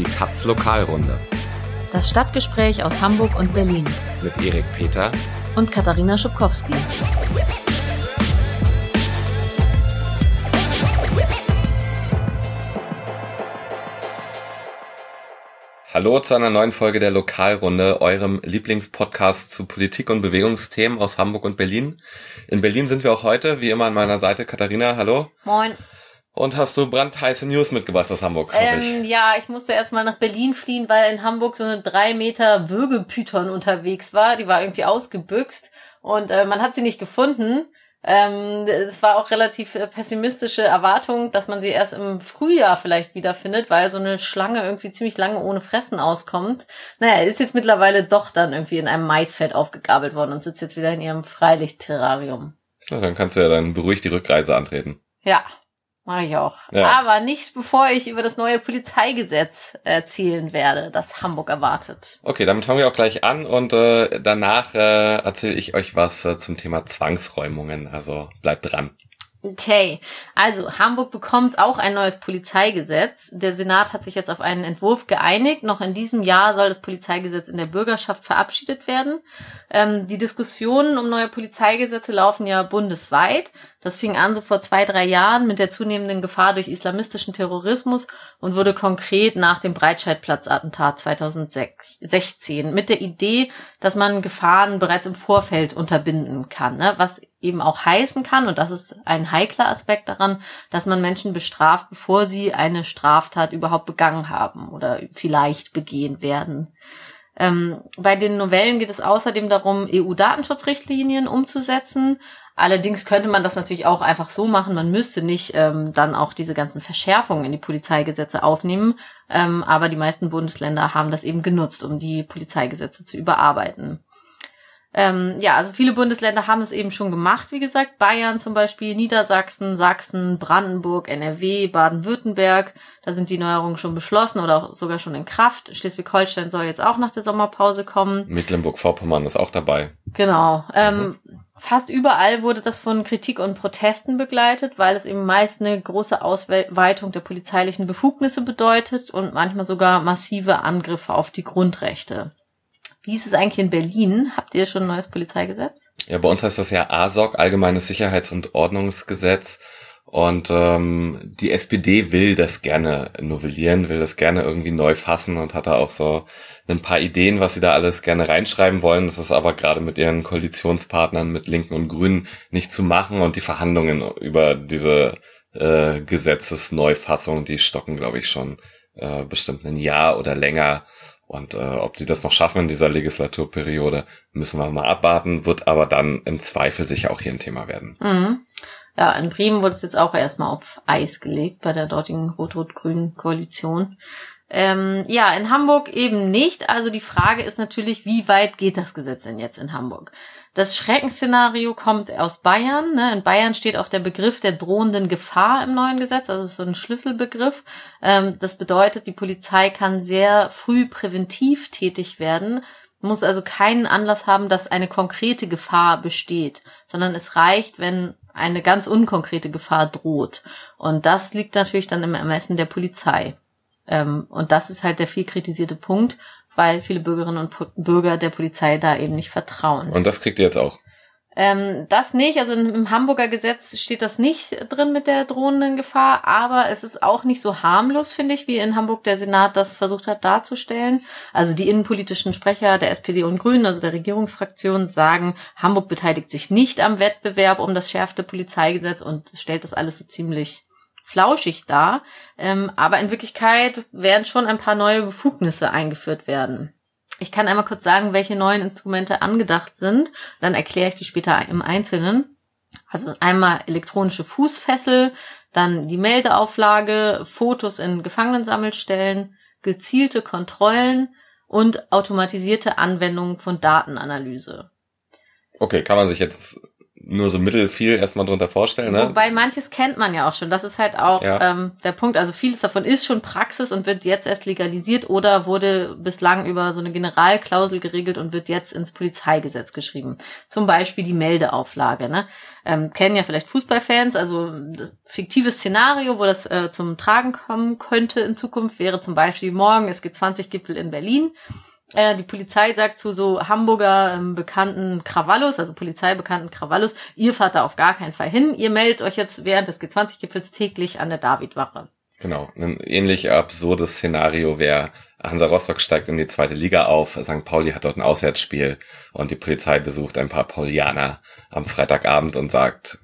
Die Taz Lokalrunde. Das Stadtgespräch aus Hamburg und Berlin. Mit Erik Peter und Katharina Schubkowski. Hallo zu einer neuen Folge der Lokalrunde, eurem Lieblingspodcast zu Politik und Bewegungsthemen aus Hamburg und Berlin. In Berlin sind wir auch heute, wie immer an meiner Seite. Katharina, hallo. Moin. Und hast du brandheiße News mitgebracht aus Hamburg? Ähm, ich. Ja, ich musste erstmal nach Berlin fliehen, weil in Hamburg so eine drei Meter Würgepython unterwegs war. Die war irgendwie ausgebüxt und äh, man hat sie nicht gefunden. Ähm, es war auch relativ äh, pessimistische Erwartung, dass man sie erst im Frühjahr vielleicht wiederfindet, weil so eine Schlange irgendwie ziemlich lange ohne Fressen auskommt. Naja, ist jetzt mittlerweile doch dann irgendwie in einem Maisfeld aufgegabelt worden und sitzt jetzt wieder in ihrem Freilichtterrarium. Ja, dann kannst du ja dann beruhigt die Rückreise antreten. Ja, Mache ich auch. Ja. Aber nicht bevor ich über das neue Polizeigesetz erzählen werde, das Hamburg erwartet. Okay, damit fangen wir auch gleich an und äh, danach äh, erzähle ich euch was äh, zum Thema Zwangsräumungen. Also bleibt dran. Okay, also Hamburg bekommt auch ein neues Polizeigesetz. Der Senat hat sich jetzt auf einen Entwurf geeinigt. Noch in diesem Jahr soll das Polizeigesetz in der Bürgerschaft verabschiedet werden. Ähm, die Diskussionen um neue Polizeigesetze laufen ja bundesweit. Das fing an so vor zwei, drei Jahren mit der zunehmenden Gefahr durch islamistischen Terrorismus und wurde konkret nach dem Breitscheidplatz-Attentat 2016 mit der Idee, dass man Gefahren bereits im Vorfeld unterbinden kann, ne? was eben auch heißen kann, und das ist ein heikler Aspekt daran, dass man Menschen bestraft, bevor sie eine Straftat überhaupt begangen haben oder vielleicht begehen werden. Ähm, bei den Novellen geht es außerdem darum, EU-Datenschutzrichtlinien umzusetzen. Allerdings könnte man das natürlich auch einfach so machen. Man müsste nicht ähm, dann auch diese ganzen Verschärfungen in die Polizeigesetze aufnehmen. Ähm, aber die meisten Bundesländer haben das eben genutzt, um die Polizeigesetze zu überarbeiten. Ähm, ja, also viele Bundesländer haben es eben schon gemacht, wie gesagt. Bayern zum Beispiel, Niedersachsen, Sachsen, Brandenburg, NRW, Baden-Württemberg. Da sind die Neuerungen schon beschlossen oder auch sogar schon in Kraft. Schleswig-Holstein soll jetzt auch nach der Sommerpause kommen. Mecklenburg-Vorpommern ist auch dabei. Genau. Ähm, mhm. Fast überall wurde das von Kritik und Protesten begleitet, weil es eben meist eine große Ausweitung der polizeilichen Befugnisse bedeutet und manchmal sogar massive Angriffe auf die Grundrechte. Wie ist es eigentlich in Berlin? Habt ihr schon ein neues Polizeigesetz? Ja, bei uns heißt das ja ASOG, Allgemeines Sicherheits- und Ordnungsgesetz. Und ähm, die SPD will das gerne novellieren, will das gerne irgendwie neu fassen und hat da auch so ein paar Ideen, was sie da alles gerne reinschreiben wollen. Das ist aber gerade mit ihren Koalitionspartnern, mit Linken und Grünen, nicht zu machen. Und die Verhandlungen über diese äh, Gesetzesneufassung, die stocken, glaube ich, schon äh, bestimmt ein Jahr oder länger. Und äh, ob die das noch schaffen in dieser Legislaturperiode, müssen wir mal abwarten, wird aber dann im Zweifel sicher auch hier ein Thema werden. Mhm. Ja, in Bremen wurde es jetzt auch erstmal auf Eis gelegt bei der dortigen rot-rot-grünen Koalition. Ähm, ja, in Hamburg eben nicht. Also die Frage ist natürlich, wie weit geht das Gesetz denn jetzt in Hamburg? Das Schreckensszenario kommt aus Bayern. Ne? In Bayern steht auch der Begriff der drohenden Gefahr im neuen Gesetz, also so ein Schlüsselbegriff. Ähm, das bedeutet, die Polizei kann sehr früh präventiv tätig werden, muss also keinen Anlass haben, dass eine konkrete Gefahr besteht, sondern es reicht, wenn eine ganz unkonkrete Gefahr droht. Und das liegt natürlich dann im Ermessen der Polizei. Ähm, und das ist halt der viel kritisierte Punkt weil viele Bürgerinnen und Bürger der Polizei da eben nicht vertrauen. Und das kriegt ihr jetzt auch? Ähm, das nicht, also im Hamburger Gesetz steht das nicht drin mit der drohenden Gefahr, aber es ist auch nicht so harmlos, finde ich, wie in Hamburg der Senat das versucht hat darzustellen. Also die innenpolitischen Sprecher der SPD und Grünen, also der Regierungsfraktion, sagen, Hamburg beteiligt sich nicht am Wettbewerb um das schärfte Polizeigesetz und stellt das alles so ziemlich flauschig dar, ähm, aber in Wirklichkeit werden schon ein paar neue Befugnisse eingeführt werden. Ich kann einmal kurz sagen, welche neuen Instrumente angedacht sind, dann erkläre ich die später im Einzelnen. Also einmal elektronische Fußfessel, dann die Meldeauflage, Fotos in Gefangenensammelstellen, gezielte Kontrollen und automatisierte Anwendungen von Datenanalyse. Okay, kann man sich jetzt nur so mittelfiel erstmal drunter vorstellen. Ne? Wobei manches kennt man ja auch schon. Das ist halt auch Ja. ähm, der Punkt. Also vieles davon ist schon Praxis und wird jetzt erst legalisiert oder wurde bislang über so eine Generalklausel geregelt und wird jetzt ins Polizeigesetz geschrieben. Zum Beispiel die Meldeauflage. Ne? Ähm, kennen ja vielleicht Fußballfans. Also das fiktives Szenario, wo das äh, zum Tragen kommen könnte in Zukunft, wäre zum Beispiel morgen, es gibt 20 Gipfel in Berlin. Äh, die Polizei sagt zu so Hamburger ähm, bekannten Krawallos, also polizeibekannten Krawallos, ihr fahrt da auf gar keinen Fall hin. Ihr meldet euch jetzt während des G20-Gipfels täglich an der Davidwache. Genau. Ein ähnlich absurdes Szenario wäre, Hansa Rostock steigt in die zweite Liga auf, St. Pauli hat dort ein Auswärtsspiel und die Polizei besucht ein paar Paulianer am Freitagabend und sagt,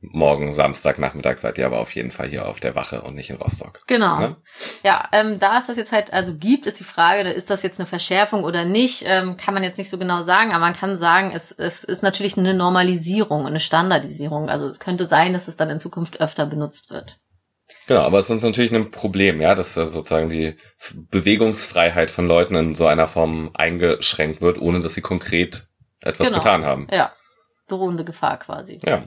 morgen Samstagnachmittag seid ihr aber auf jeden Fall hier auf der Wache und nicht in Rostock. Genau. Ne? Ja, ähm, da es das jetzt halt also gibt, ist die Frage, ist das jetzt eine Verschärfung oder nicht, ähm, kann man jetzt nicht so genau sagen, aber man kann sagen, es, es ist natürlich eine Normalisierung, eine Standardisierung. Also es könnte sein, dass es dann in Zukunft öfter benutzt wird. Genau, aber es ist natürlich ein Problem, ja, dass sozusagen die Bewegungsfreiheit von Leuten in so einer Form eingeschränkt wird, ohne dass sie konkret etwas Genau. getan haben. Ja, drohende Gefahr quasi. Ja.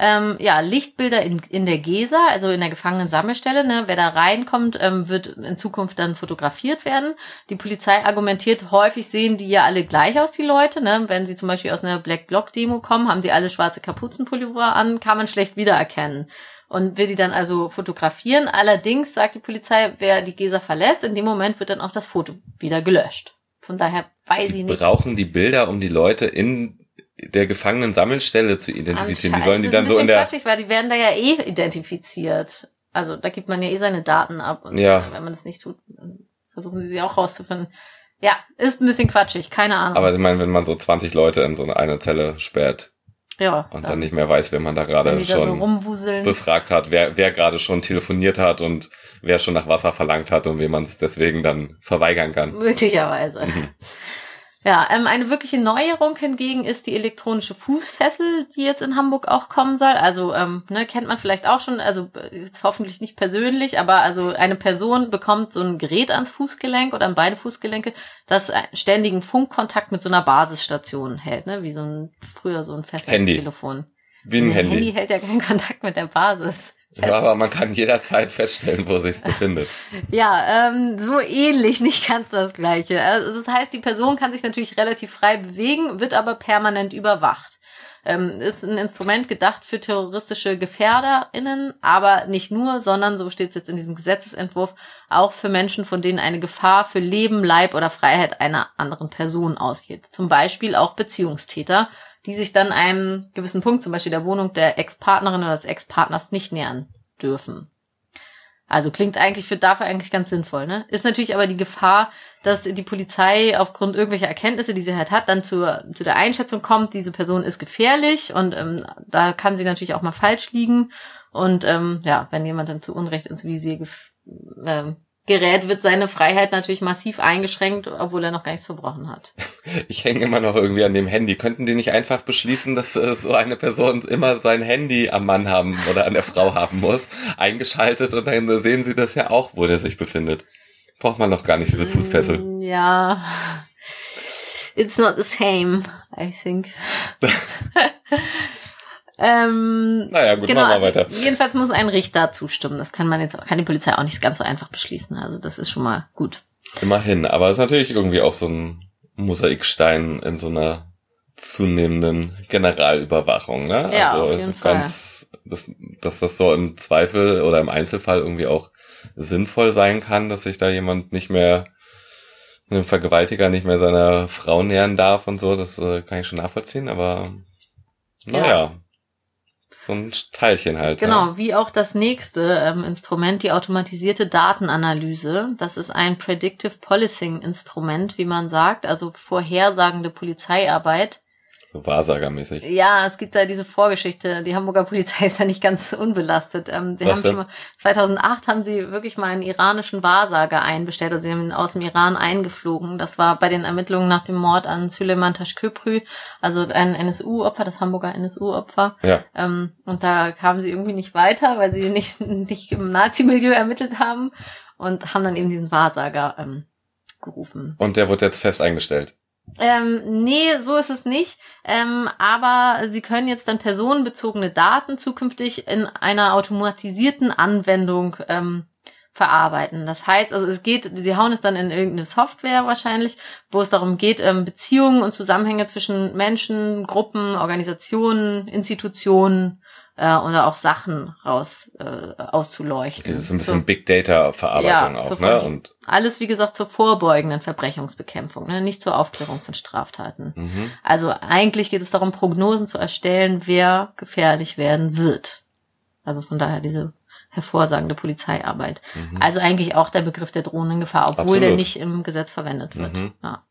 Ähm, ja, Lichtbilder in, in der Gesa, also in der Gefangenen-Sammelstelle. Ne? Wer da reinkommt, ähm, wird in Zukunft dann fotografiert werden. Die Polizei argumentiert, häufig sehen die ja alle gleich aus, die Leute. Ne? Wenn sie zum Beispiel aus einer Black Bloc Demo kommen, haben sie alle schwarze Kapuzenpullover an, kann man schlecht wiedererkennen. Und will die dann also fotografieren. Allerdings sagt die Polizei, wer die Gesa verlässt, in dem Moment wird dann auch das Foto wieder gelöscht. Von daher weiß Die ich nicht. brauchen die Bilder, um die Leute in der Gefangenen-Sammelstelle zu identifizieren. Die sollen die dann so ein in bisschen der, quatschig, weil die werden da ja eh identifiziert. Also da gibt man ja eh seine Daten ab und Ja. wenn man das nicht tut, dann versuchen sie sie auch rauszufinden. Ja, ist ein bisschen quatschig, keine Ahnung. aber ich meine, wenn man so 20 Leute in so eine, Zelle sperrt ja, und dann nicht mehr weiß, wer man da gerade so schon rumwuseln. befragt hat, wer, wer gerade schon telefoniert hat und wer schon nach Wasser verlangt hat und wem man es deswegen dann verweigern kann. Möglicherweise. Ja, ähm, eine wirkliche Neuerung hingegen ist die elektronische Fußfessel, die jetzt in Hamburg auch kommen soll. Also ähm, ne, kennt man vielleicht auch schon, also äh, jetzt hoffentlich nicht persönlich, aber also eine Person bekommt so ein Gerät ans Fußgelenk oder an beide Fußgelenke, das einen ständigen Funkkontakt mit so einer Basisstation hält, ne? wie so ein früher so ein Festnetztelefon. Wie ein Handy. Handy hält ja keinen Kontakt mit der Basis. Ja, aber man kann jederzeit feststellen, wo sich's befindet. Ja, ähm, so ähnlich, nicht ganz das gleiche. Also das heißt, die Person kann sich natürlich relativ frei bewegen, wird aber permanent überwacht. Ähm, ist ein Instrument gedacht für terroristische GefährderInnen, aber nicht nur, sondern, so steht es jetzt in diesem Gesetzesentwurf, auch für Menschen, von denen eine Gefahr für Leben, Leib oder Freiheit einer anderen Person ausgeht. Zum Beispiel auch Beziehungstäter, die sich dann einem gewissen Punkt, zum Beispiel der Wohnung der Ex-Partnerin oder des Ex-Partners, nicht nähern dürfen. Also klingt eigentlich für dafür eigentlich ganz sinnvoll, ne? Ist natürlich aber die Gefahr, dass die Polizei aufgrund irgendwelcher Erkenntnisse, die sie halt hat, dann zur, zu der Einschätzung kommt, diese Person ist gefährlich und ähm, da kann sie natürlich auch mal falsch liegen. Und ähm, ja, wenn jemand dann zu Unrecht ins Visier gef- ähm, gerät, wird seine Freiheit natürlich massiv eingeschränkt, obwohl er noch gar nichts verbrochen hat. Ich hänge immer noch irgendwie an dem Handy. Könnten die nicht einfach beschließen, dass äh, so eine Person immer sein Handy am Mann haben oder an der Frau haben muss, eingeschaltet und dann sehen sie das ja auch, wo der sich befindet. Braucht man noch gar nicht diese Fußfessel. Mm, Ja. It's not the same, I think. ähm, Naja, gut, genau, machen wir also weiter. jedenfalls muss ein Richter zustimmen. Das kann man jetzt, kann die Polizei auch nicht ganz so einfach beschließen. Also das ist schon mal gut. Immerhin, aber es ist natürlich irgendwie auch so ein Mosaikstein in so einer zunehmenden Generalüberwachung, ne? Ja, also auf jeden ganz, dass, dass das so im Zweifel oder im Einzelfall irgendwie auch sinnvoll sein kann, dass sich da jemand nicht mehr ein Vergewaltiger nicht mehr seiner Frau nähern darf und so, das äh, kann ich schon nachvollziehen, aber naja, Ja. So ein Teilchen halt. Genau, Ne? wie auch das nächste ähm, Instrument, die automatisierte Datenanalyse. Das ist ein Predictive Policing Instrument, wie man sagt, also vorhersagende Polizeiarbeit. So wahrsagermäßig. Ja, es gibt da diese Vorgeschichte. Die Hamburger Polizei ist ja nicht ganz unbelastet. Ähm, sie Was haben denn? schon mal, 2008 haben sie wirklich mal einen iranischen Wahrsager einbestellt. Also sie haben ihn aus dem Iran eingeflogen. Das war bei den Ermittlungen nach dem Mord an Süleyman Taşköprü, also ein NSU-Opfer, das Hamburger NSU-Opfer. Ja. Ähm, und da kamen sie irgendwie nicht weiter, weil sie nicht, nicht im Nazi-Milieu ermittelt haben und haben dann eben diesen Wahrsager ähm, gerufen. Und der wird jetzt fest eingestellt. Ähm, nee, so ist es nicht. Ähm, aber sie können jetzt dann personenbezogene Daten zukünftig in einer automatisierten Anwendung ähm, verarbeiten. Das heißt, also es geht, sie hauen es dann in irgendeine Software wahrscheinlich, wo es darum geht, ähm, Beziehungen und Zusammenhänge zwischen Menschen, Gruppen, Organisationen, Institutionen äh, oder auch Sachen raus äh, auszuleuchten. Das ist ein bisschen so, Big Data Verarbeitung ja, auch, ne? Und alles wie gesagt zur vorbeugenden Verbrechungsbekämpfung, ne? nicht zur Aufklärung von Straftaten. Mhm. Also eigentlich geht es darum, Prognosen zu erstellen, wer gefährlich werden wird. Also von daher diese hervorsagende Polizeiarbeit. Mhm. Also eigentlich auch der Begriff der drohenden Gefahr, obwohl Absolut. der nicht im Gesetz verwendet wird. Mhm. Ja.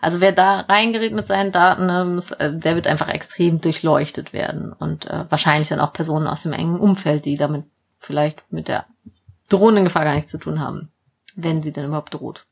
Also wer da reingerät mit seinen Daten, muss, äh, der wird einfach extrem durchleuchtet werden und äh, wahrscheinlich dann auch Personen aus dem engen Umfeld, die damit vielleicht mit der drohenden Gefahr gar nichts zu tun haben, wenn sie denn überhaupt droht.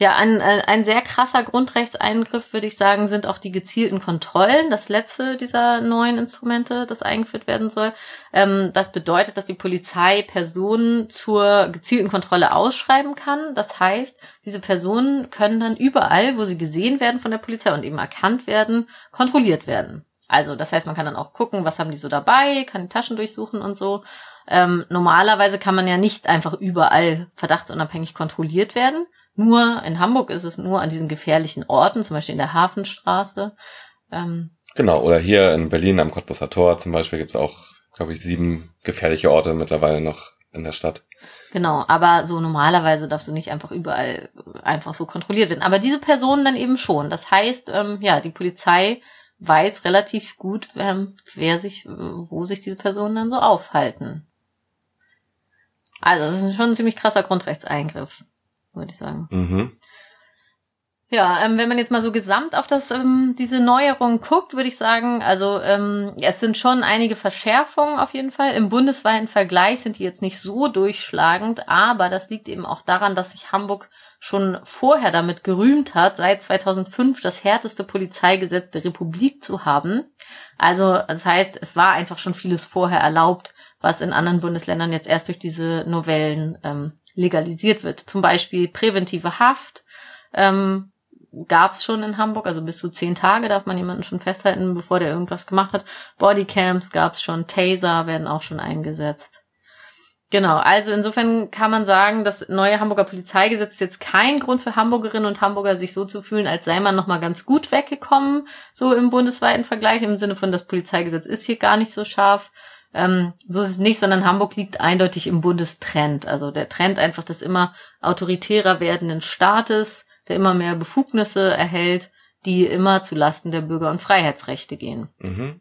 Ja, ein, äh, ein sehr krasser Grundrechtseingriff, würde ich sagen, sind auch die gezielten Kontrollen. Das letzte dieser neuen Instrumente, das eingeführt werden soll. Ähm, das bedeutet, dass die Polizei Personen zur gezielten Kontrolle ausschreiben kann. Das heißt, diese Personen können dann überall, wo sie gesehen werden von der Polizei und eben erkannt werden, kontrolliert werden. Also, das heißt, man kann dann auch gucken, was haben die so dabei, kann die Taschen durchsuchen und so. Ähm, normalerweise kann man ja nicht einfach überall verdachtsunabhängig kontrolliert werden. Nur in Hamburg ist es nur an diesen gefährlichen Orten, zum Beispiel in der Hafenstraße. Ähm, genau, oder hier in Berlin am Cottbusser Tor zum Beispiel gibt es auch, glaube ich, sieben gefährliche Orte mittlerweile noch in der Stadt. Genau, aber so normalerweise darfst du nicht einfach überall einfach so kontrolliert werden. Aber diese Personen dann eben schon. Das heißt, ähm, ja, die Polizei weiß relativ gut, ähm, wer sich, wo sich diese Personen dann so aufhalten. Also, das ist schon ein ziemlich krasser Grundrechtseingriff würde ich sagen. Mhm. Ja, ähm, wenn man jetzt mal so gesamt auf das ähm, diese Neuerung guckt, würde ich sagen, also ähm, es sind schon einige Verschärfungen auf jeden Fall. Im bundesweiten Vergleich sind die jetzt nicht so durchschlagend, aber das liegt eben auch daran, dass sich Hamburg schon vorher damit gerühmt hat, seit 2005 das härteste Polizeigesetz der Republik zu haben. Also das heißt, es war einfach schon vieles vorher erlaubt, was in anderen Bundesländern jetzt erst durch diese Novellen ähm, legalisiert wird. Zum Beispiel präventive Haft ähm, gab es schon in Hamburg, also bis zu zehn Tage darf man jemanden schon festhalten, bevor der irgendwas gemacht hat. Bodycams gab es schon, Taser werden auch schon eingesetzt. Genau, also insofern kann man sagen, das neue Hamburger Polizeigesetz ist jetzt kein Grund für Hamburgerinnen und Hamburger, sich so zu fühlen, als sei man nochmal ganz gut weggekommen, so im bundesweiten Vergleich, im Sinne von, das Polizeigesetz ist hier gar nicht so scharf. Ähm, so ist es nicht, sondern Hamburg liegt eindeutig im Bundestrend. Also der Trend einfach des immer autoritärer werdenden Staates, der immer mehr Befugnisse erhält, die immer zu Lasten der Bürger- und Freiheitsrechte gehen. Mhm.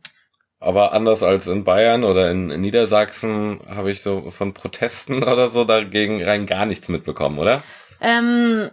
Aber anders als in Bayern oder in, Niedersachsen habe ich so von Protesten oder so dagegen rein gar nichts mitbekommen, oder? Ähm,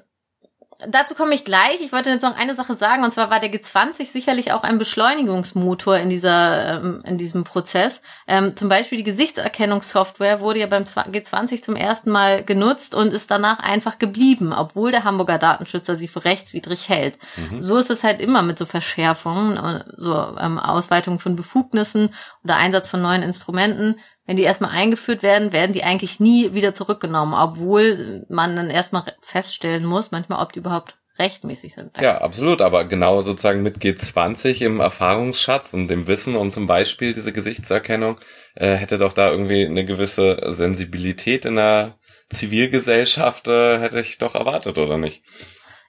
Dazu komme ich gleich. Ich wollte jetzt noch eine Sache sagen, und zwar war der G20 sicherlich auch ein Beschleunigungsmotor in dieser, ähm, in diesem Prozess. Ähm, zum Beispiel die Gesichtserkennungssoftware wurde ja beim G20 zum ersten Mal genutzt und ist danach einfach geblieben, obwohl der Hamburger Datenschützer sie für rechtswidrig hält. Mhm. So ist es halt immer mit so Verschärfungen, äh, so ähm, Ausweitung von Befugnissen oder Einsatz von neuen Instrumenten wenn die erstmal eingeführt werden, werden die eigentlich nie wieder zurückgenommen, obwohl man dann erstmal feststellen muss, manchmal, ob die überhaupt rechtmäßig sind. Ja, absolut, aber genau sozusagen mit G20 im Erfahrungsschatz und dem Wissen und zum Beispiel diese Gesichtserkennung äh, hätte doch da irgendwie eine gewisse Sensibilität in der Zivilgesellschaft äh, hätte ich doch erwartet, oder nicht?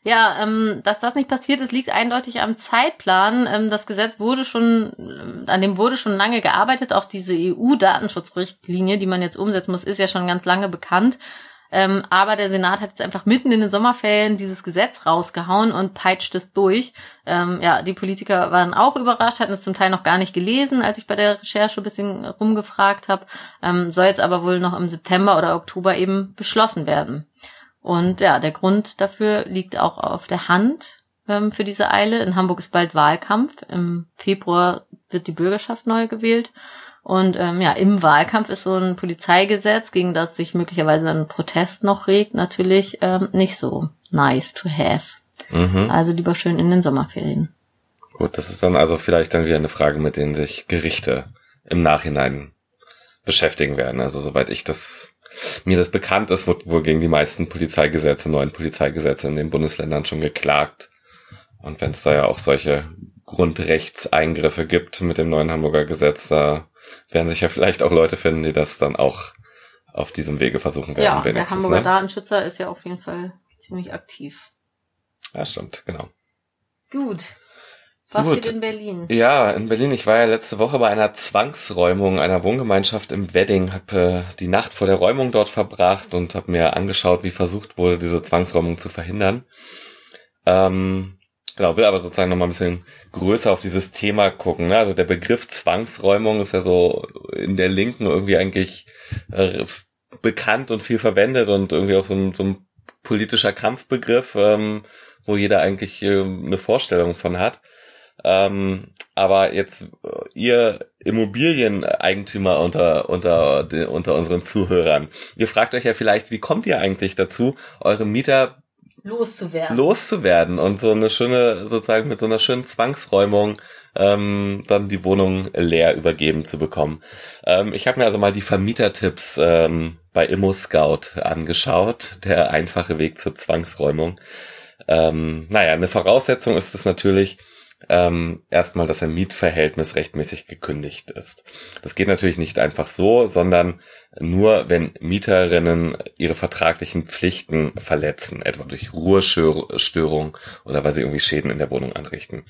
Ja, ähm, dass das nicht passiert ist, liegt eindeutig am Zeitplan. Ähm, das Gesetz wurde schon, äh, an dem wurde schon lange gearbeitet. Auch diese EU-Datenschutzrichtlinie, die man jetzt umsetzen muss, ist ja schon ganz lange bekannt. Ähm, aber der Senat hat jetzt einfach mitten in den Sommerferien dieses Gesetz rausgehauen und peitscht es durch. Ähm, ja, die Politiker waren auch überrascht, hatten es zum Teil noch gar nicht gelesen, als ich bei der Recherche ein bisschen rumgefragt habe. Ähm, soll jetzt aber wohl noch im September oder Oktober eben beschlossen werden. Und ja, der Grund dafür liegt auch auf der Hand ähm, für diese Eile. In Hamburg ist bald Wahlkampf. Im Februar wird die Bürgerschaft neu gewählt. Und ähm, ja, im Wahlkampf ist so ein Polizeigesetz, gegen das sich möglicherweise ein Protest noch regt, natürlich ähm, nicht so nice to have. Mhm. Also lieber schön in den Sommerferien. Gut, das ist dann also vielleicht dann wieder eine Frage, mit denen sich Gerichte im Nachhinein beschäftigen werden. Also soweit ich das mir das bekannt ist, wird wohl gegen die meisten Polizeigesetze, neuen Polizeigesetze in den Bundesländern schon geklagt. Und wenn es da ja auch solche Grundrechtseingriffe gibt mit dem neuen Hamburger Gesetz, da werden sich ja vielleicht auch Leute finden, die das dann auch auf diesem Wege versuchen werden. Ja, der Hamburger ne? Datenschützer ist ja auf jeden Fall ziemlich aktiv. Ja, stimmt, genau. Gut. Was Gut. geht in Berlin? Ja, in Berlin. Ich war ja letzte Woche bei einer Zwangsräumung einer Wohngemeinschaft im Wedding, habe äh, die Nacht vor der Räumung dort verbracht und habe mir angeschaut, wie versucht wurde, diese Zwangsräumung zu verhindern. Ähm, genau, will aber sozusagen noch mal ein bisschen größer auf dieses Thema gucken. Ne? Also der Begriff Zwangsräumung ist ja so in der Linken irgendwie eigentlich äh, bekannt und viel verwendet und irgendwie auch so ein, so ein politischer Kampfbegriff, ähm, wo jeder eigentlich äh, eine Vorstellung von hat. Ähm, aber jetzt äh, ihr Immobilieneigentümer unter, unter, unter unseren Zuhörern, ihr fragt euch ja vielleicht, wie kommt ihr eigentlich dazu, eure Mieter loszuwerden. loszuwerden und so eine schöne, sozusagen mit so einer schönen Zwangsräumung ähm, dann die Wohnung leer übergeben zu bekommen. Ähm, ich habe mir also mal die Vermietertipps ähm, bei Immo Scout angeschaut, der einfache Weg zur Zwangsräumung. Ähm, naja, eine Voraussetzung ist es natürlich, ähm, erstmal, dass ein Mietverhältnis rechtmäßig gekündigt ist. Das geht natürlich nicht einfach so, sondern nur, wenn Mieterinnen ihre vertraglichen Pflichten verletzen, etwa durch Ruhestörung oder weil sie irgendwie Schäden in der Wohnung anrichten.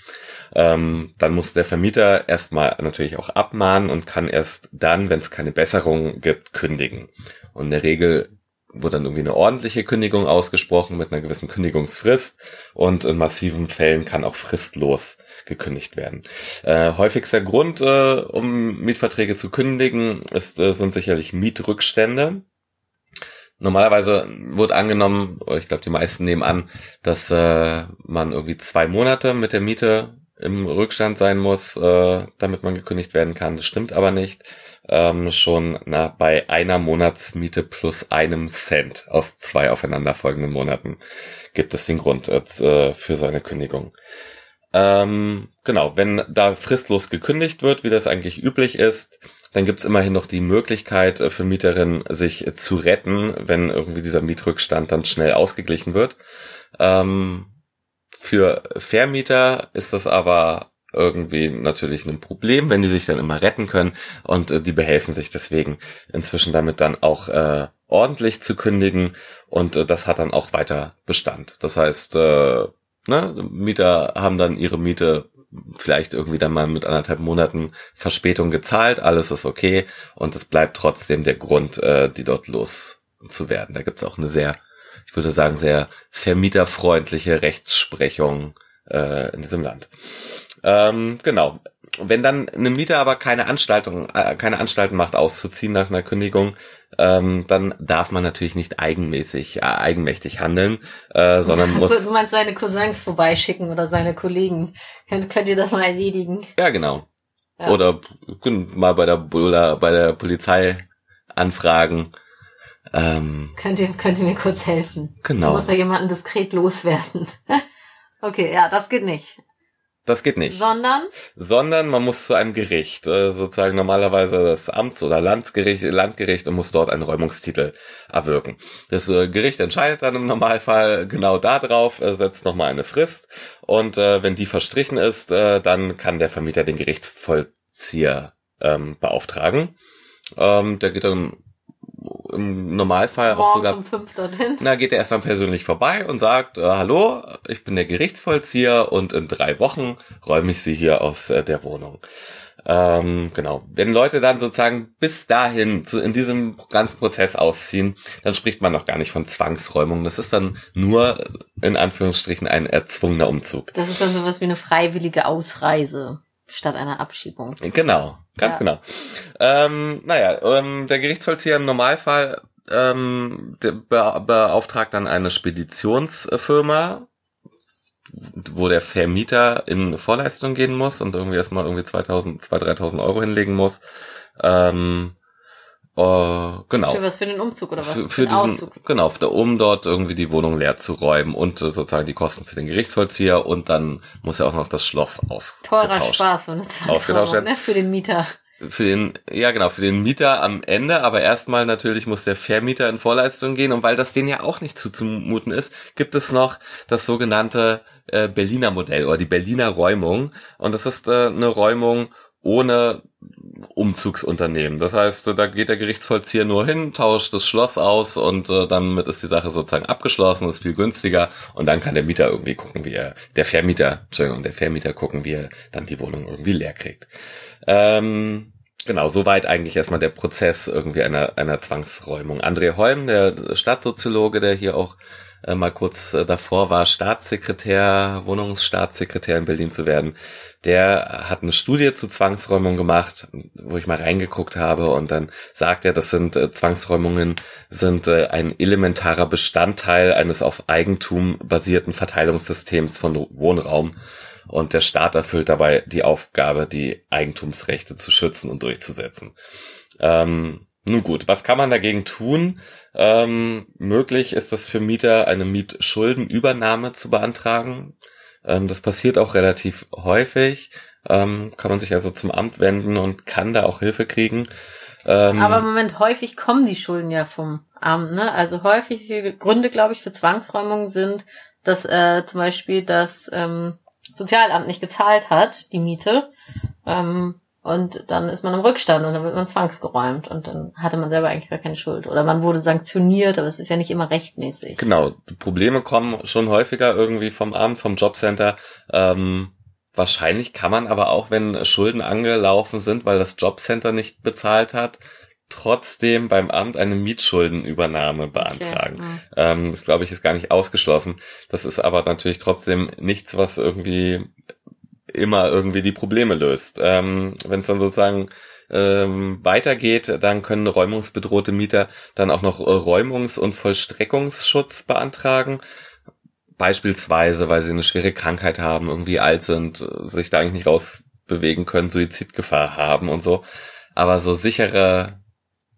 Ähm, dann muss der Vermieter erstmal natürlich auch abmahnen und kann erst dann, wenn es keine Besserung gibt, kündigen. Und in der Regel wird dann irgendwie eine ordentliche Kündigung ausgesprochen mit einer gewissen Kündigungsfrist und in massiven Fällen kann auch fristlos gekündigt werden. Äh, häufigster Grund, äh, um Mietverträge zu kündigen, ist, äh, sind sicherlich Mietrückstände. Normalerweise wird angenommen, ich glaube die meisten nehmen an, dass äh, man irgendwie zwei Monate mit der Miete im Rückstand sein muss, äh, damit man gekündigt werden kann. Das stimmt aber nicht ähm, schon na, bei einer Monatsmiete plus einem Cent aus zwei aufeinanderfolgenden Monaten gibt es den Grund äh, für seine Kündigung. Ähm, genau, wenn da fristlos gekündigt wird, wie das eigentlich üblich ist, dann gibt's immerhin noch die Möglichkeit äh, für Mieterinnen, sich zu retten, wenn irgendwie dieser Mietrückstand dann schnell ausgeglichen wird. Ähm, für Vermieter ist das aber irgendwie natürlich ein Problem, wenn die sich dann immer retten können und äh, die behelfen sich deswegen inzwischen damit dann auch äh, ordentlich zu kündigen und äh, das hat dann auch weiter Bestand. Das heißt, äh, ne, Mieter haben dann ihre Miete vielleicht irgendwie dann mal mit anderthalb Monaten Verspätung gezahlt, alles ist okay und es bleibt trotzdem der Grund, äh, die dort loszuwerden. Da gibt's auch eine sehr, ich würde sagen, sehr vermieterfreundliche Rechtsprechung äh, in diesem Land. Ähm, genau. Wenn dann eine Mieter aber keine Anstaltung, äh, keine Anstalten macht, auszuziehen nach einer Kündigung, ähm, dann darf man natürlich nicht eigenmäßig, äh, eigenmächtig handeln, äh, sondern muss. Du meinst seine Cousins vorbeischicken oder seine Kollegen. Könnt, könnt ihr das mal erledigen? Ja, genau. Ja. Oder mal bei der, oder bei der Polizei anfragen. Ähm, könnt ihr, könnt ihr mir kurz helfen? Genau. Ich muss da jemanden diskret loswerden. okay, ja, das geht nicht. Das geht nicht. Sondern? Sondern man muss zu einem Gericht, äh, sozusagen normalerweise das Amts- oder Landgericht, Landgericht und muss dort einen Räumungstitel erwirken. Das äh, Gericht entscheidet dann im Normalfall genau darauf, äh, setzt nochmal eine Frist und wenn die verstrichen ist, dann kann der Vermieter den Gerichtsvollzieher ähm, beauftragen. Ähm, der geht dann im Normalfall Morgen auch sogar. Um fünf dorthin. Na, geht er erstmal persönlich vorbei und sagt, äh, hallo, ich bin der Gerichtsvollzieher und in drei Wochen räume ich sie hier aus äh, der Wohnung. Ähm, genau. Wenn Leute dann sozusagen bis dahin zu, in diesem ganzen Prozess ausziehen, dann spricht man noch gar nicht von Zwangsräumung. Das ist dann nur in Anführungsstrichen ein erzwungener Umzug. Das ist dann sowas wie eine freiwillige Ausreise statt einer Abschiebung. Genau, ganz ja. genau. Ähm, naja, ähm, der Gerichtsvollzieher im Normalfall ähm, der be beauftragt dann eine Speditionsfirma, wo der Vermieter in Vorleistung gehen muss und irgendwie erstmal irgendwie 2000, 2000, 3000 Euro hinlegen muss. Ähm, Uh, genau. Für was? Für den Umzug oder was? Für, für, diesen, Auszug. Genau, um dort irgendwie die Wohnung leer zu räumen und uh, sozusagen die Kosten für den Gerichtsvollzieher und dann muss ja auch noch das Schloss aus Teurer Spaß, so eine ausgetauscht werden. Ne? Für den Mieter. für den, ja genau, für den Mieter am Ende, aber erstmal natürlich muss der Vermieter in Vorleistung gehen und weil das denen ja auch nicht zuzumuten ist, gibt es noch das sogenannte äh, Berliner Modell oder die Berliner Räumung und das ist äh, eine Räumung ohne Umzugsunternehmen. Das heißt, da geht der Gerichtsvollzieher nur hin, tauscht das Schloss aus und äh, damit ist die Sache sozusagen abgeschlossen, ist viel günstiger und dann kann der Mieter irgendwie gucken, wie er, der Vermieter, Entschuldigung, der Vermieter gucken, wie er dann die Wohnung irgendwie leer kriegt. Ähm, genau, soweit eigentlich erstmal der Prozess irgendwie einer, einer Zwangsräumung. André Holm, der Staatssoziologe, der hier auch äh, mal kurz äh, davor war, Staatssekretär, Wohnungsstaatssekretär in Berlin zu werden, der hat eine Studie zu Zwangsräumung gemacht, wo ich mal reingeguckt habe und dann sagt er, das sind äh, Zwangsräumungen sind äh, ein elementarer Bestandteil eines auf Eigentum basierten Verteilungssystems von Wohnraum und der Staat erfüllt dabei die Aufgabe, die Eigentumsrechte zu schützen und durchzusetzen. Ähm, nun gut, was kann man dagegen tun? Ähm, möglich ist es für Mieter, eine Mietschuldenübernahme zu beantragen. Ähm, das passiert auch relativ häufig. Ähm, kann man sich also zum Amt wenden und kann da auch Hilfe kriegen. Ähm, Aber im Moment, häufig kommen die Schulden ja vom Amt. Ne? Also häufige Gründe, glaube ich, für Zwangsräumungen sind, dass äh, zum Beispiel das ähm, Sozialamt nicht gezahlt hat, die Miete. Ähm, und dann ist man im Rückstand und dann wird man zwangsgeräumt und dann hatte man selber eigentlich gar keine Schuld. Oder man wurde sanktioniert, aber es ist ja nicht immer rechtmäßig. Genau, die Probleme kommen schon häufiger irgendwie vom Amt, vom Jobcenter. Ähm, wahrscheinlich kann man aber auch, wenn Schulden angelaufen sind, weil das Jobcenter nicht bezahlt hat, trotzdem beim Amt eine Mietschuldenübernahme beantragen. Okay, ja. ähm, das glaube ich ist gar nicht ausgeschlossen. Das ist aber natürlich trotzdem nichts, was irgendwie immer irgendwie die Probleme löst. Ähm, Wenn es dann sozusagen ähm, weitergeht, dann können räumungsbedrohte Mieter dann auch noch äh, Räumungs- und Vollstreckungsschutz beantragen. Beispielsweise, weil sie eine schwere Krankheit haben, irgendwie alt sind, sich da eigentlich nicht rausbewegen können, Suizidgefahr haben und so. Aber so sichere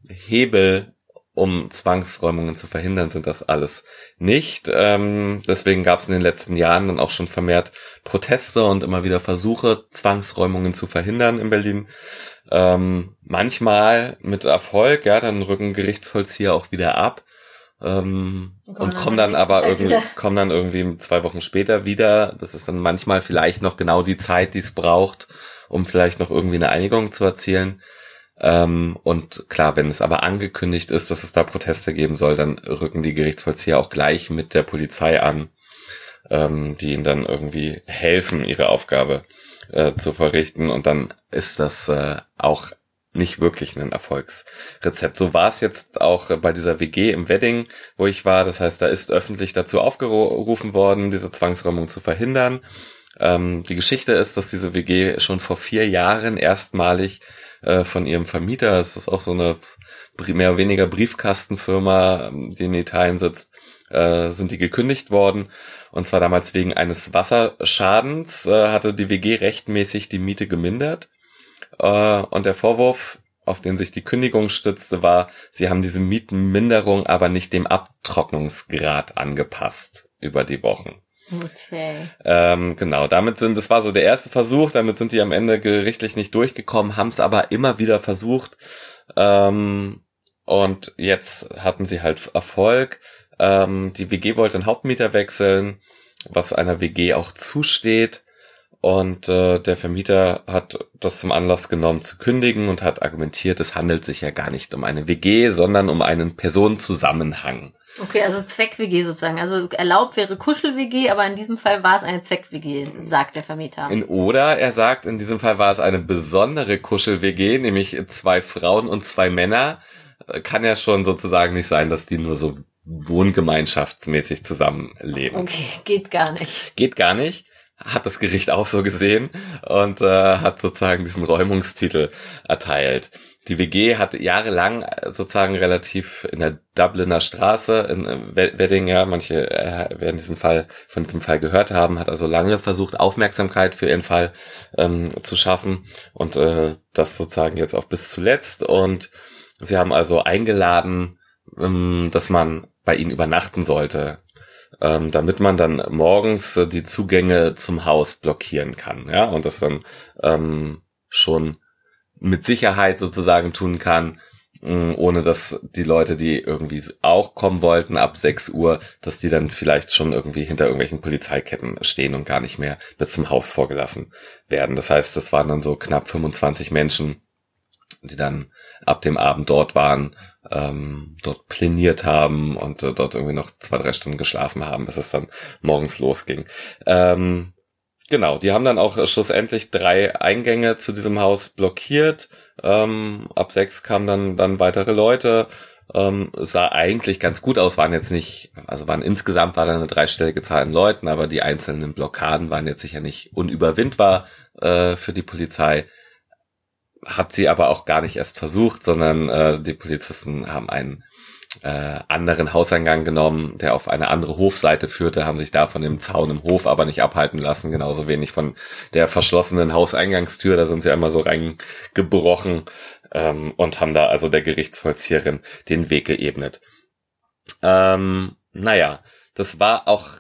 Hebel um Zwangsräumungen zu verhindern, sind das alles nicht. Ähm, deswegen gab es in den letzten Jahren dann auch schon vermehrt Proteste und immer wieder Versuche, Zwangsräumungen zu verhindern in Berlin. Ähm, manchmal mit Erfolg, ja, dann rücken Gerichtsvollzieher auch wieder ab. Ähm, und kommen dann aber irgendwie, kommen dann irgendwie zwei Wochen später wieder. Das ist dann manchmal vielleicht noch genau die Zeit, die es braucht, um vielleicht noch irgendwie eine Einigung zu erzielen. Ähm, und klar, wenn es aber angekündigt ist, dass es da Proteste geben soll, dann rücken die Gerichtsvollzieher auch gleich mit der Polizei an, ähm, die ihnen dann irgendwie helfen, ihre Aufgabe äh, zu verrichten. Und dann ist das äh, auch nicht wirklich ein Erfolgsrezept. So war es jetzt auch bei dieser WG im Wedding, wo ich war. Das heißt, da ist öffentlich dazu aufgerufen worden, diese Zwangsräumung zu verhindern. Ähm, die Geschichte ist, dass diese WG schon vor vier Jahren erstmalig äh, von ihrem Vermieter. Es ist auch so eine mehr oder weniger Briefkastenfirma, die in Italien sitzt, äh, sind die gekündigt worden. Und zwar damals wegen eines Wasserschadens äh, hatte die WG rechtmäßig die Miete gemindert. Äh, und der Vorwurf, auf den sich die Kündigung stützte, war, sie haben diese Mietenminderung aber nicht dem Abtrocknungsgrad angepasst über die Wochen. Okay. Ähm, genau, damit sind, das war so der erste Versuch, damit sind die am Ende gerichtlich nicht durchgekommen, haben es aber immer wieder versucht. Ähm, und jetzt hatten sie halt Erfolg. Ähm, die WG wollte einen Hauptmieter wechseln, was einer WG auch zusteht. Und äh, der Vermieter hat das zum Anlass genommen zu kündigen und hat argumentiert, es handelt sich ja gar nicht um eine WG, sondern um einen Personenzusammenhang. Okay, also Zweck-WG sozusagen. Also erlaubt wäre Kuschel-WG, aber in diesem Fall war es eine Zweck-WG, sagt der Vermieter. In, oder er sagt, in diesem Fall war es eine besondere Kuschel-WG, nämlich zwei Frauen und zwei Männer. Kann ja schon sozusagen nicht sein, dass die nur so wohngemeinschaftsmäßig zusammenleben. Okay, geht gar nicht. Geht gar nicht hat das Gericht auch so gesehen und äh, hat sozusagen diesen Räumungstitel erteilt. Die WG hat jahrelang äh, sozusagen relativ in der Dubliner Straße in äh, Wedding, ja, manche äh, werden diesen Fall von diesem Fall gehört haben, hat also lange versucht, Aufmerksamkeit für ihren Fall ähm, zu schaffen und äh, das sozusagen jetzt auch bis zuletzt. Und sie haben also eingeladen, ähm, dass man bei ihnen übernachten sollte ähm, damit man dann morgens äh, die Zugänge zum Haus blockieren kann, ja, und das dann ähm, schon mit Sicherheit sozusagen tun kann, mm, ohne dass die Leute, die irgendwie auch kommen wollten ab 6 Uhr, dass die dann vielleicht schon irgendwie hinter irgendwelchen Polizeiketten stehen und gar nicht mehr bis zum Haus vorgelassen werden. Das heißt, das waren dann so knapp 25 Menschen, die dann ab dem Abend dort waren, ähm, dort planiert haben und äh, dort irgendwie noch zwei, drei Stunden geschlafen haben, bis es dann morgens losging. Ähm, genau, die haben dann auch schlussendlich drei Eingänge zu diesem Haus blockiert. Ähm, ab sechs kamen dann, dann weitere Leute. Ähm, sah eigentlich ganz gut aus, waren jetzt nicht, also waren insgesamt war da eine dreistellige Zahl an Leuten, aber die einzelnen Blockaden waren jetzt sicher nicht unüberwindbar äh, für die Polizei hat sie aber auch gar nicht erst versucht, sondern äh, die Polizisten haben einen äh, anderen Hauseingang genommen, der auf eine andere Hofseite führte, haben sich da von dem Zaun im Hof aber nicht abhalten lassen, genauso wenig von der verschlossenen Hauseingangstür, da sind sie einmal so reingebrochen ähm, und haben da also der Gerichtsvollzieherin den Weg geebnet. Ähm, naja, das war auch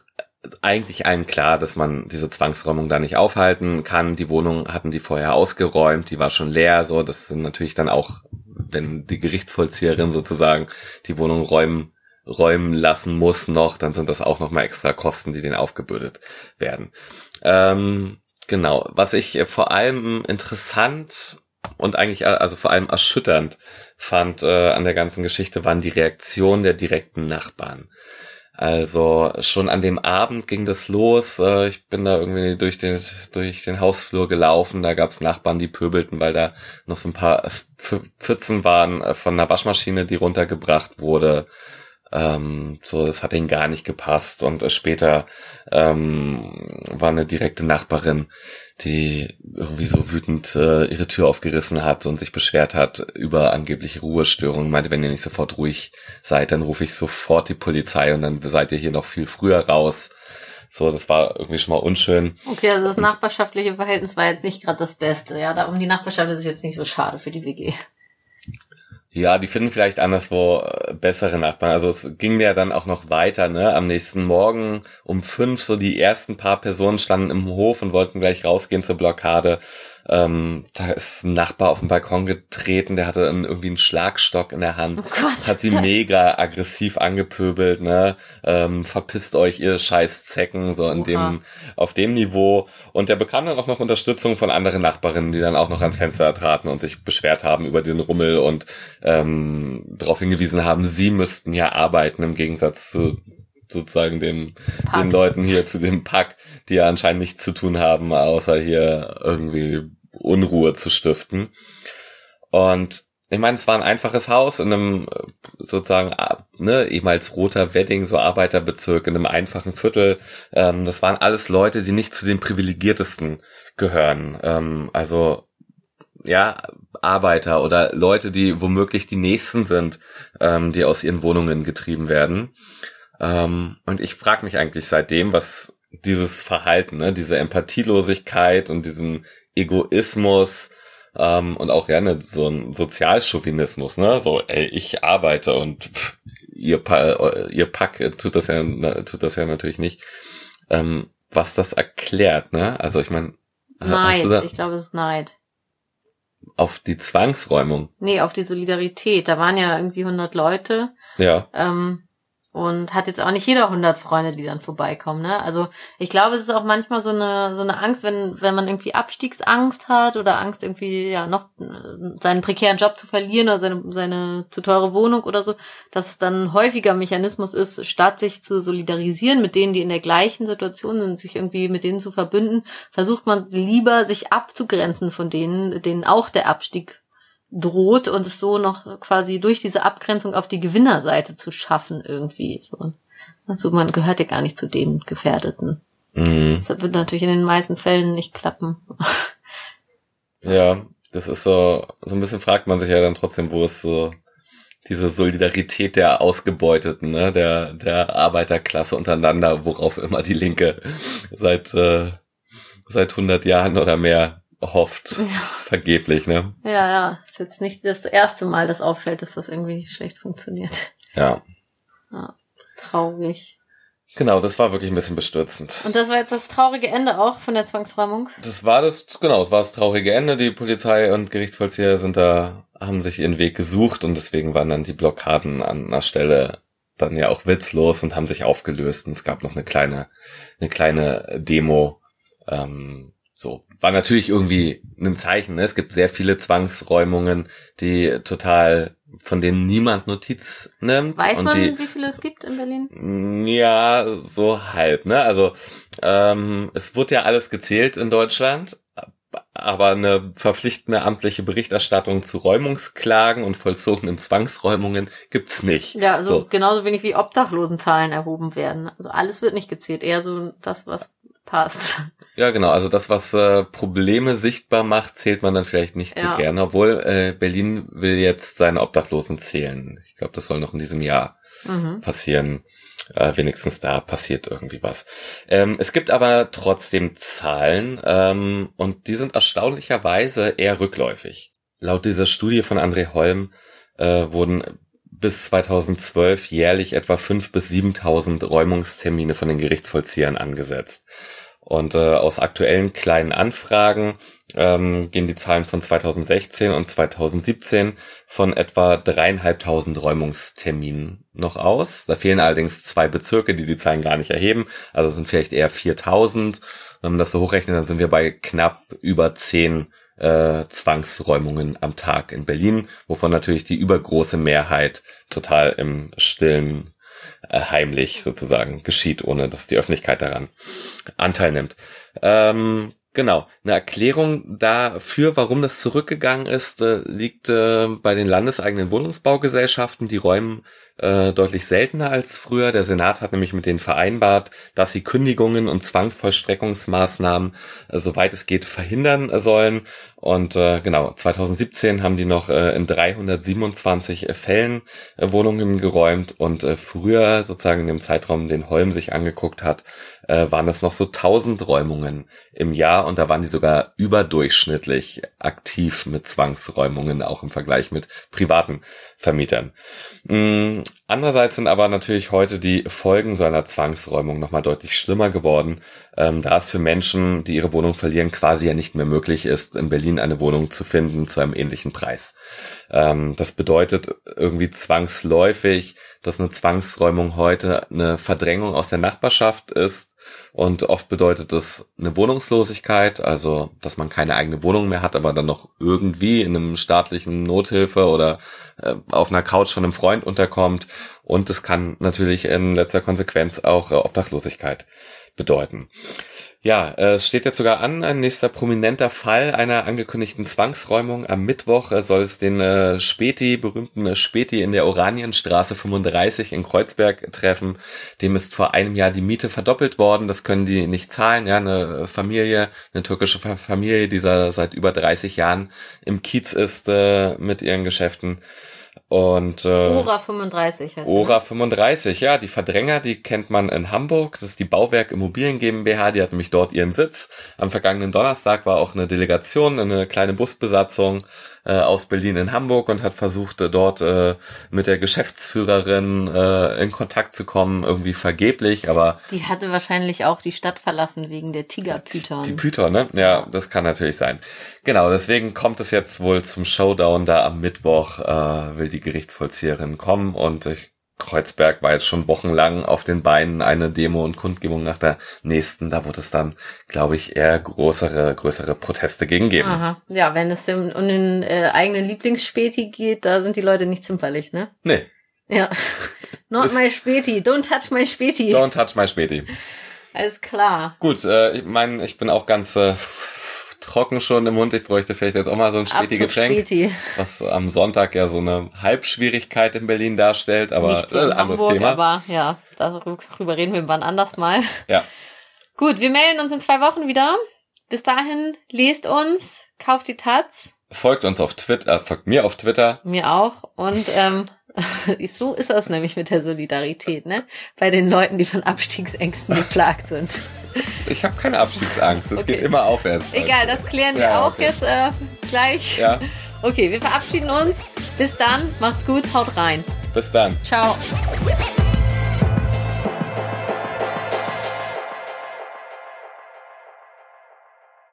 eigentlich allen klar, dass man diese Zwangsräumung da nicht aufhalten kann. Die Wohnung hatten die vorher ausgeräumt, die war schon leer, so. Das sind natürlich dann auch, wenn die Gerichtsvollzieherin sozusagen die Wohnung räumen, räumen lassen muss noch, dann sind das auch nochmal extra Kosten, die denen aufgebürdet werden. Ähm, genau. Was ich vor allem interessant und eigentlich also vor allem erschütternd fand äh, an der ganzen Geschichte waren die Reaktionen der direkten Nachbarn. Also schon an dem Abend ging das los. Äh, ich bin da irgendwie durch den, durch den Hausflur gelaufen. Da gab's Nachbarn, die pöbelten, weil da noch so ein paar Pfützen waren äh, von einer Waschmaschine, die runtergebracht wurde. Ähm, so, das hat ihnen gar nicht gepasst. Und äh, später ähm, war eine direkte Nachbarin, die irgendwie so wütend äh, ihre Tür aufgerissen hat und sich beschwert hat über angebliche Ruhestörungen. Meinte, wenn ihr nicht sofort ruhig seid, dann rufe ich sofort die Polizei und dann seid ihr hier noch viel früher raus. So, das war irgendwie schon mal unschön. Okay, also das nachbarschaftliche Verhältnis war jetzt nicht gerade das Beste. Ja, da um die Nachbarschaft ist es jetzt nicht so schade für die WG. Ja, die finden vielleicht anderswo äh, bessere Nachbarn. Also es ging ja dann auch noch weiter, ne? Am nächsten Morgen um fünf, so die ersten paar Personen standen im Hof und wollten gleich rausgehen zur Blockade. Ähm, da ist ein Nachbar auf den Balkon getreten, der hatte irgendwie einen Schlagstock in der Hand. Oh Gott. Hat sie mega aggressiv angepöbelt, ne? Ähm, verpisst euch, ihr scheiß Zecken, so in Oha. dem, auf dem Niveau. Und der bekam dann auch noch Unterstützung von anderen Nachbarinnen, die dann auch noch ans Fenster traten und sich beschwert haben über den Rummel und ähm, darauf hingewiesen haben, sie müssten ja arbeiten im Gegensatz zu sozusagen den, den Leuten hier zu dem Pack, die ja anscheinend nichts zu tun haben, außer hier irgendwie Unruhe zu stiften. Und ich meine, es war ein einfaches Haus in einem sozusagen ne, ehemals roter Wedding, so Arbeiterbezirk, in einem einfachen Viertel. Ähm, das waren alles Leute, die nicht zu den privilegiertesten gehören. Ähm, also ja, Arbeiter oder Leute, die womöglich die Nächsten sind, ähm, die aus ihren Wohnungen getrieben werden. Ähm, und ich frage mich eigentlich seitdem, was dieses Verhalten, ne, diese Empathielosigkeit und diesen Egoismus ähm, und auch gerne so ein Sozialchauvinismus, ne, so, ey, ich arbeite und pff, ihr, pa ihr Pack tut das ja, tut das ja natürlich nicht, ähm, was das erklärt, ne? Also ich meine, Neid, ich glaube, es ist Neid. Auf die Zwangsräumung? Nee, auf die Solidarität. Da waren ja irgendwie 100 Leute. Ja. Ähm, und hat jetzt auch nicht jeder 100 Freunde, die dann vorbeikommen, ne? Also ich glaube, es ist auch manchmal so eine so eine Angst, wenn wenn man irgendwie Abstiegsangst hat oder Angst irgendwie ja noch seinen prekären Job zu verlieren oder seine seine zu teure Wohnung oder so, dass dann häufiger Mechanismus ist, statt sich zu solidarisieren mit denen, die in der gleichen Situation sind, sich irgendwie mit denen zu verbünden, versucht man lieber sich abzugrenzen von denen, denen auch der Abstieg droht und es so noch quasi durch diese Abgrenzung auf die Gewinnerseite zu schaffen irgendwie. So. Also man gehört ja gar nicht zu den Gefährdeten. Mhm. Das wird natürlich in den meisten Fällen nicht klappen. Ja, das ist so, so ein bisschen fragt man sich ja dann trotzdem, wo ist so diese Solidarität der Ausgebeuteten, ne, der, der Arbeiterklasse untereinander, worauf immer die Linke seit, äh, seit 100 Jahren oder mehr hofft. Ja. Vergeblich, ne? Ja, ja. Ist jetzt nicht das erste Mal, dass auffällt, dass das irgendwie schlecht funktioniert. Ja. ja. Traurig. Genau, das war wirklich ein bisschen bestürzend. Und das war jetzt das traurige Ende auch von der Zwangsräumung? Das war das, genau, das war das traurige Ende. Die Polizei und Gerichtsvollzieher sind da, haben sich ihren Weg gesucht und deswegen waren dann die Blockaden an einer Stelle dann ja auch witzlos und haben sich aufgelöst und es gab noch eine kleine, eine kleine Demo. Ähm, so, war natürlich irgendwie ein Zeichen. Ne? Es gibt sehr viele Zwangsräumungen, die total von denen niemand Notiz nimmt. Weiß man, die, wie viele es gibt in Berlin? ja, so halb, ne? Also ähm, es wurde ja alles gezählt in Deutschland, aber eine verpflichtende amtliche Berichterstattung zu Räumungsklagen und vollzogenen Zwangsräumungen gibt's nicht. Ja, also So. genauso wenig wie Obdachlosenzahlen erhoben werden. Also alles wird nicht gezählt, eher so das, was passt. Ja, genau. Also das, was äh, Probleme sichtbar macht, zählt man dann vielleicht nicht Ja. so gerne. Obwohl äh, Berlin will jetzt seine Obdachlosen zählen. Ich glaube, das soll noch in diesem Jahr Mhm. passieren. Äh, wenigstens da passiert irgendwie was. Ähm, es gibt aber trotzdem Zahlen ähm, und die sind erstaunlicherweise eher rückläufig. Laut dieser Studie von André Holm äh, wurden bis 2012 jährlich etwa 5.000 bis 7.000 Räumungstermine von den Gerichtsvollziehern angesetzt. Und äh, aus aktuellen kleinen Anfragen ähm, gehen die Zahlen von 2016 und 2017 von etwa dreieinhalbtausend Räumungsterminen noch aus. Da fehlen allerdings zwei Bezirke, die die Zahlen gar nicht erheben. Also sind vielleicht eher 4000. Wenn man das so hochrechnet, dann sind wir bei knapp über zehn äh, Zwangsräumungen am Tag in Berlin, wovon natürlich die übergroße Mehrheit total im stillen äh, heimlich sozusagen geschieht, ohne dass die Öffentlichkeit daran Anteil nimmt. Ähm, genau, eine Erklärung dafür, warum das zurückgegangen ist, äh, liegt äh, bei den landeseigenen Wohnungsbaugesellschaften. Die räumen äh, deutlich seltener als früher. Der Senat hat nämlich mit denen vereinbart, dass sie Kündigungen und Zwangsvollstreckungsmaßnahmen soweit es geht verhindern sollen. Und genau, 2017 haben die noch in 327 Fällen Wohnungen geräumt und früher sozusagen in dem Zeitraum, den Holm sich angeguckt hat, äh, waren das noch so 1000 Räumungen im Jahr und da waren die sogar überdurchschnittlich aktiv mit Zwangsräumungen, auch im Vergleich mit privaten Vermietern. Mm, Andererseits sind aber natürlich heute die Folgen so einer Zwangsräumung nochmal deutlich schlimmer geworden, ähm, da es für Menschen, die ihre Wohnung verlieren, quasi ja nicht mehr möglich ist, in Berlin eine Wohnung zu finden zu einem ähnlichen Preis. Ähm, das bedeutet irgendwie zwangsläufig, dass eine Zwangsräumung heute eine Verdrängung aus der Nachbarschaft ist und oft bedeutet es eine Wohnungslosigkeit, also dass man keine eigene Wohnung mehr hat, aber dann noch irgendwie in einem staatlichen Nothilfe oder äh, auf einer Couch von einem Freund unterkommt. Und es kann natürlich in letzter Konsequenz auch äh, Obdachlosigkeit bedeuten. Ja, äh, es steht jetzt sogar an, ein nächster prominenter Fall einer angekündigten Zwangsräumung. Am Mittwoch äh, soll es den äh, Späti, berühmten äh, Späti in der Oranienstraße 35 in Kreuzberg treffen. Dem ist vor einem Jahr die Miete verdoppelt worden. Das können die nicht zahlen. Ja, eine Familie, eine türkische Fa- Familie, die seit über 30 Jahren im Kiez ist äh, mit ihren Geschäften. Und äh, Ora 35 heißt ne? Ora 35, ja, die Verdränger, die kennt man in Hamburg. Das ist die Bauwerk Immobilien GmbH, die hat nämlich dort ihren Sitz. Am vergangenen Donnerstag war auch eine Delegation, eine kleine Busbesatzung äh, aus Berlin in Hamburg und hat versucht, äh, dort äh, mit der Geschäftsführerin äh, in Kontakt zu kommen, irgendwie vergeblich, aber Die hatte wahrscheinlich auch die Stadt verlassen wegen der Tigerpython. die Python, ne? Ja, das kann natürlich sein. Genau, deswegen kommt es jetzt wohl zum Showdown da am Mittwoch, äh, will die Gerichtsvollzieherin kommen und ich Kreuzberg war jetzt schon wochenlang auf den Beinen eine Demo und Kundgebung nach der nächsten. Da wird es dann, glaube ich, eher größere, größere Proteste gegen geben. Aha. Ja, wenn es um den äh, eigenen Lieblingsspäti geht, da sind die Leute nicht zimperlich, ne? Nee, Ja. Not my Späti. Don't touch my Späti. don't touch my Späti. Alles klar. Gut, äh, ich meine, ich bin auch ganz äh, trocken schon im Mund. Ich bräuchte vielleicht jetzt auch mal so ein Späti-Getränk. Späti. was am Sonntag ja so eine Halbschwierigkeit in Berlin darstellt, aber Nicht so äh, anderes Hamburg, Thema. aber ja, darüber reden wir wann anders mal. Ja, Gut, wir melden uns in zwei Wochen wieder. Bis dahin, lest uns, kauft die Taz, folgt uns auf Twitter, äh, folgt mir auf Twitter. mir auch. Und ähm, so ist das nämlich mit der Solidarität, ne? Bei den Leuten, die von Abstiegsängsten geplagt sind. Ich habe keine Abstiegsangst, es Okay. geht immer aufwärts. Egal, das klären wir Ja, auch okay. jetzt äh, gleich. Ja, Okay, wir verabschieden uns. Bis dann, macht's gut, haut rein. bis dann. Ciao.